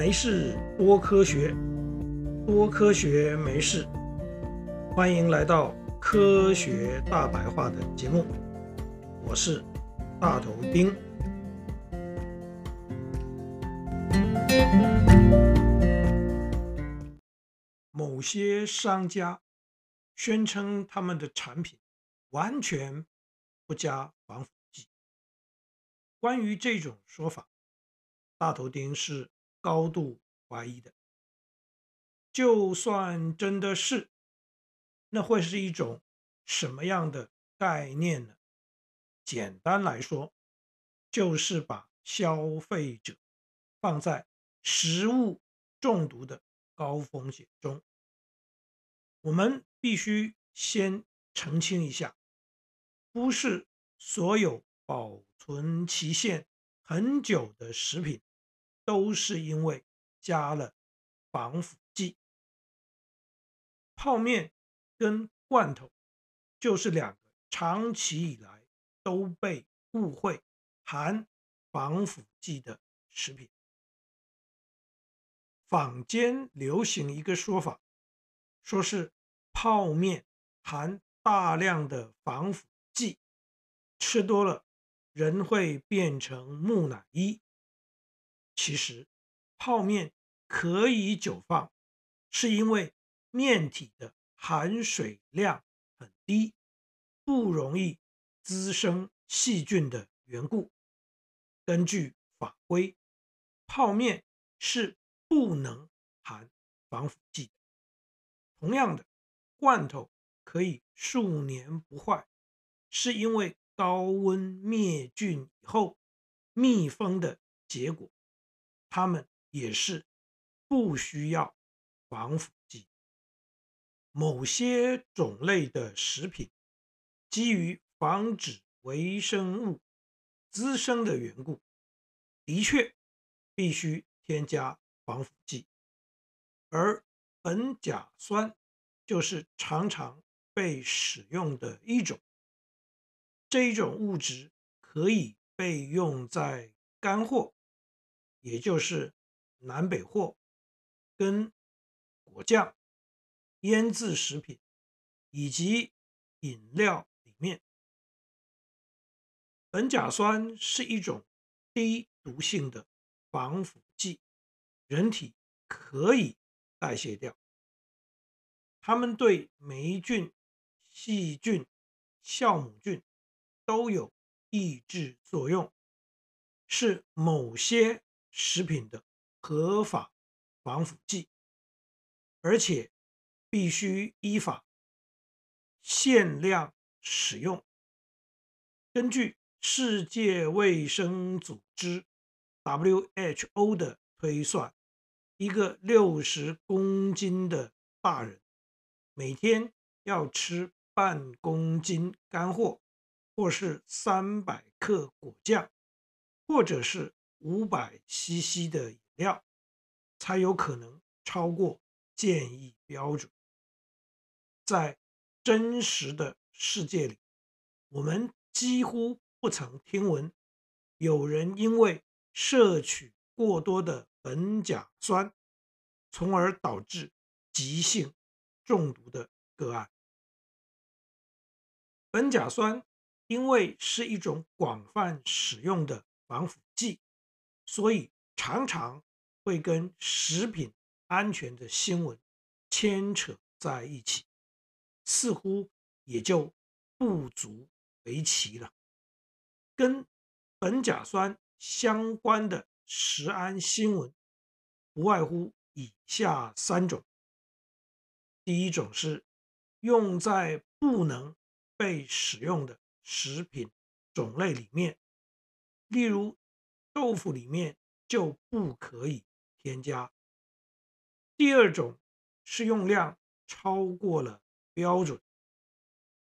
没事多科学，多科学没事。欢迎来到科学大白话的节目，我是大头丁。某些商家宣称他们的产品完全不加防腐剂。关于这种说法，大头钉是高度怀疑的。就算真的是，那会是一种什么样的概念呢？简单来说，就是把消费者放在食物中毒的高风险中。我们必须先澄清一下，不是所有保存期限很久的食品。都是因为加了防腐剂。泡面跟罐头就是两个长期以来都被误会含防腐剂的食品。坊间流行一个说法，说是泡面含大量的防腐剂，吃多了人会变成木乃伊。其实，泡面可以久放，是因为面体的含水量很低，不容易滋生细菌的缘故。根据法规，泡面是不能含防腐剂。同样的，罐头可以数年不坏，是因为高温灭菌以后密封的结果。它们也是不需要防腐剂。某些种类的食品，基于防止微生物滋生的缘故，的确必须添加防腐剂。而苯甲酸就是常常被使用的一种。这一种物质可以被用在干货。也就是南北货跟果酱、腌制食品以及饮料里面，苯甲酸是一种低毒性的防腐剂，人体可以代谢掉。它们对霉菌、细菌、酵母菌都有抑制作用，是某些。食品的合法防腐剂，而且必须依法限量使用。根据世界卫生组织 （WHO） 的推算，一个六十公斤的大人每天要吃半公斤干货，或是三百克果酱，或者是。五百 CC 的饮料才有可能超过建议标准。在真实的世界里，我们几乎不曾听闻有人因为摄取过多的苯甲酸，从而导致急性中毒的个案。苯甲酸因为是一种广泛使用的防腐剂。所以常常会跟食品安全的新闻牵扯在一起，似乎也就不足为奇了。跟苯甲酸相关的食安新闻，不外乎以下三种：第一种是用在不能被使用的食品种类里面，例如。豆腐里面就不可以添加。第二种是用量超过了标准。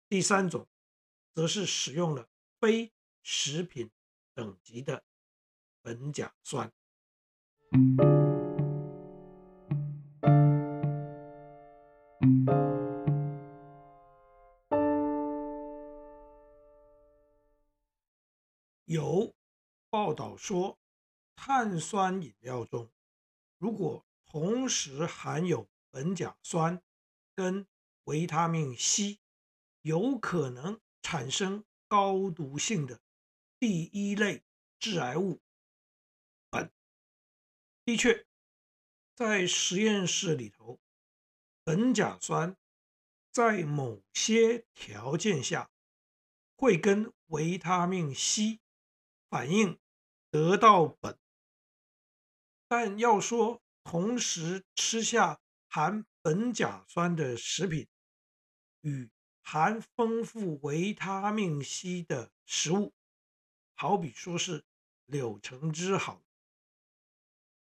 第三种则是使用了非食品等级的苯甲酸。道说，碳酸饮料中如果同时含有苯甲酸跟维他命 C，有可能产生高毒性的第一类致癌物苯。的确，在实验室里头，苯甲酸在某些条件下会跟维他命 C 反应得到苯，但要说同时吃下含苯甲酸的食品与含丰富维他命 C 的食物，好比说是柳橙汁好，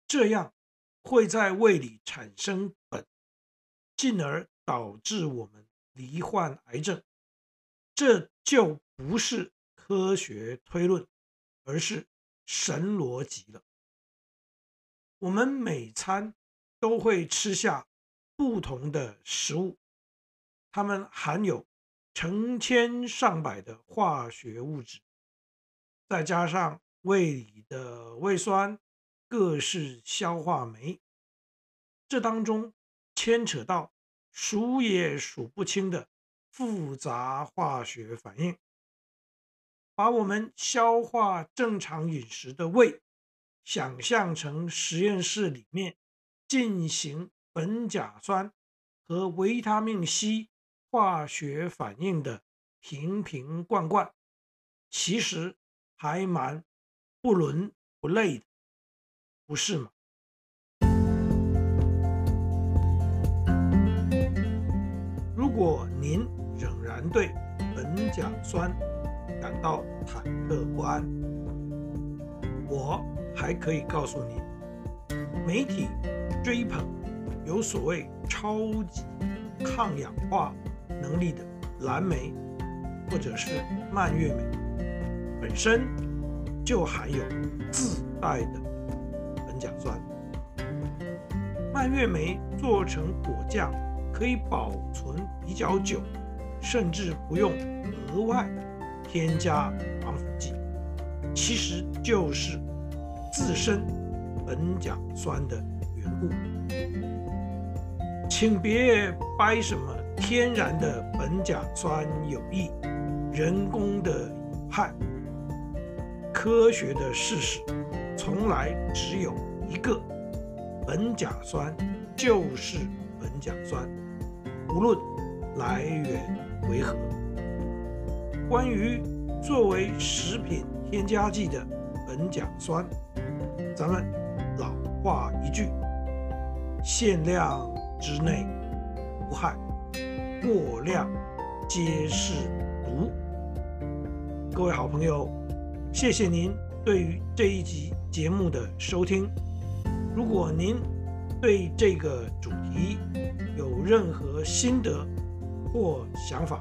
这样会在胃里产生苯。进而导致我们罹患癌症，这就不是科学推论，而是神逻辑了。我们每餐都会吃下不同的食物，它们含有成千上百的化学物质，再加上胃里的胃酸、各式消化酶，这当中。牵扯到数也数不清的复杂化学反应，把我们消化正常饮食的胃想象成实验室里面进行苯甲酸和维他命 C 化学反应的瓶瓶罐罐，其实还蛮不伦不类的，不是吗？如果您仍然对苯甲酸感到忐忑不安，我还可以告诉你，媒体追捧有所谓超级抗氧化能力的蓝莓或者是蔓越莓，本身就含有自带的苯甲酸。蔓越莓做成果酱。可以保存比较久，甚至不用额外添加防腐剂，其实就是自身苯甲酸的缘故。请别掰什么天然的苯甲酸有益，人工的有害。科学的事实从来只有一个，苯甲酸就是苯甲酸。无论来源为何，关于作为食品添加剂的苯甲酸，咱们老话一句：限量之内无害，过量皆是毒。各位好朋友，谢谢您对于这一集节目的收听。如果您对这个主题有任何心得或想法，